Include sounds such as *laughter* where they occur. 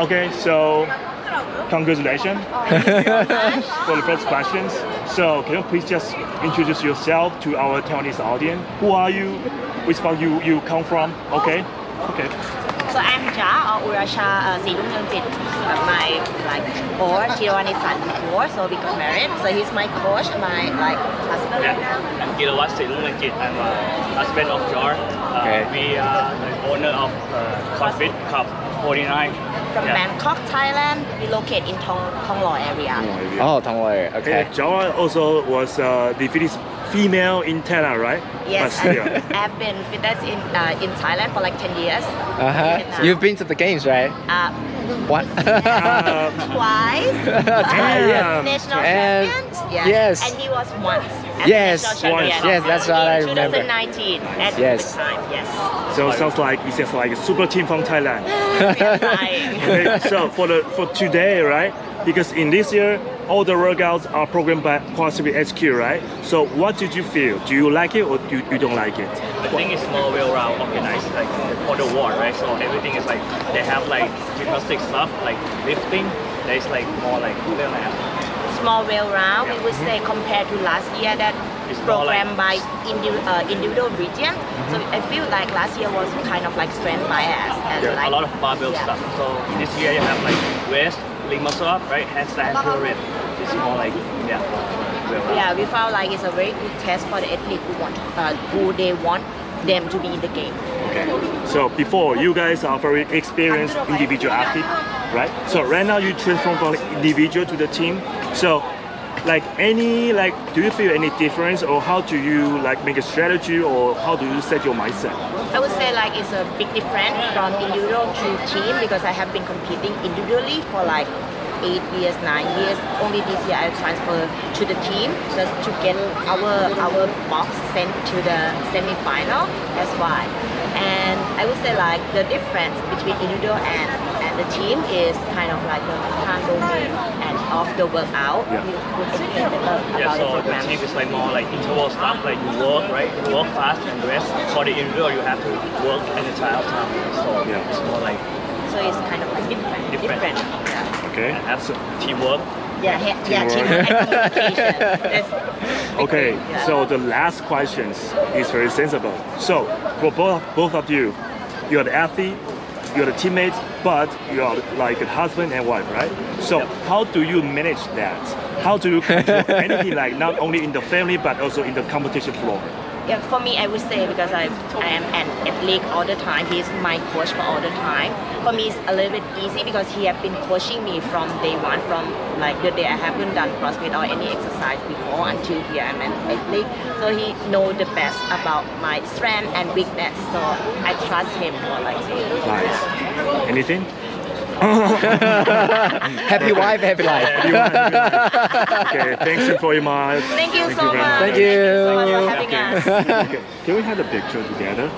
Okay, so congratulations *laughs* for the first questions. So can you please just introduce yourself to our Taiwanese audience? Who are you? Which part you you come from? Okay. Okay. So I'm Ja or Urasha uh. Uh, my like or Tirwani son before, so we got married. So he's my coach, my like husband. Yeah, I'm Gilawat Silunganjit. I'm a husband of Jar. Uh, Okay. We are the owner of uh, CrossFit Club 49. From Yeah. Bangkok, Thailand, we locate in Thong Thong Lo area. Oh, Tong Wei. Okay. Okay. Jawa also was uh, the Finnish female in Thailand, right? Yes, But still. *laughs* I've been fitness in uh, in Thailand for like 10 years. Uh huh. You've been to the games, right? Uh, What? Uh, *laughs* twice. Damn. National And- champions. Yes. yes. And he was once. as Yes, once. champion. Yes, that's what I remember. 2019 at Yes. the time. Yes. so it sounds like it's just like a super team from Thailand. we are trying. Okay, so for the for today, right? Because in this year, all the workouts are programmed by CrossFit HQ, right? So what did you feel? Do you like it or do you, you don't like it? I think it's more well-round organized like for the war, right? So everything is like they have like gymnastic stuff like lifting. There's like more like Small wheel round, we would say compared to last year that It's more like- programmed by indi- uh, individual region. So I feel like last year was kind of like strength bias and Yeah, like a lot of barbell yeah. stuff. So this year you have like muscle up, right? Handstand, pull rip. It's more like yeah. Yeah, we found like it's a very good test for the athlete who want uh, who they want them to be in the game. Okay. So before you guys are very experienced individual athlete, right? So right now you transform from individual to the team. So like any like do you feel any difference or how do you like make a strategy or how do you set your mindset? I would say like it's a big difference from individual to team because I have been competing individually for like eight years, nine years. Only this year I transferred to the team just to get our our box sent to the semi-final. That's why. And I would say like the difference between individual and, and the team is kind of like the time domain and of the workout. Yeah. You would explain better Yeah, about the so the team is like more like interval stuff, like you work, right? You work fast and rest. For the individual, you have to work an entire time. So Yeah. it's more like So it's kind of like different. Different. Yeah. Okay. and have some teamwork. Yeah, he- yeah, Teamwork. teamwork and Okay, yeah. so the last questions is very sensible. So for both both of you, you're the athlete, you're the teammate, but you're like a husband and wife, right? So how do you manage that? How do you control *laughs* anything like not only in the family but also in the competition floor? Yeah, for me, I would say because I, I am an athlete all the time. He's my coach for all the time. For me, it's a little bit easy because he has been coaching me from day one, from like the day I haven't done CrossFit or any exercise before until here I'm an athlete. So he know the best about my strength and weakness. So I trust him more like Nice. Anything? *laughs* happy wife, happy life. You want- you want- okay, thanks you for your mind. Thank you Thank so you much. much. Thank so much for you. having us. Okay, can we have a picture together?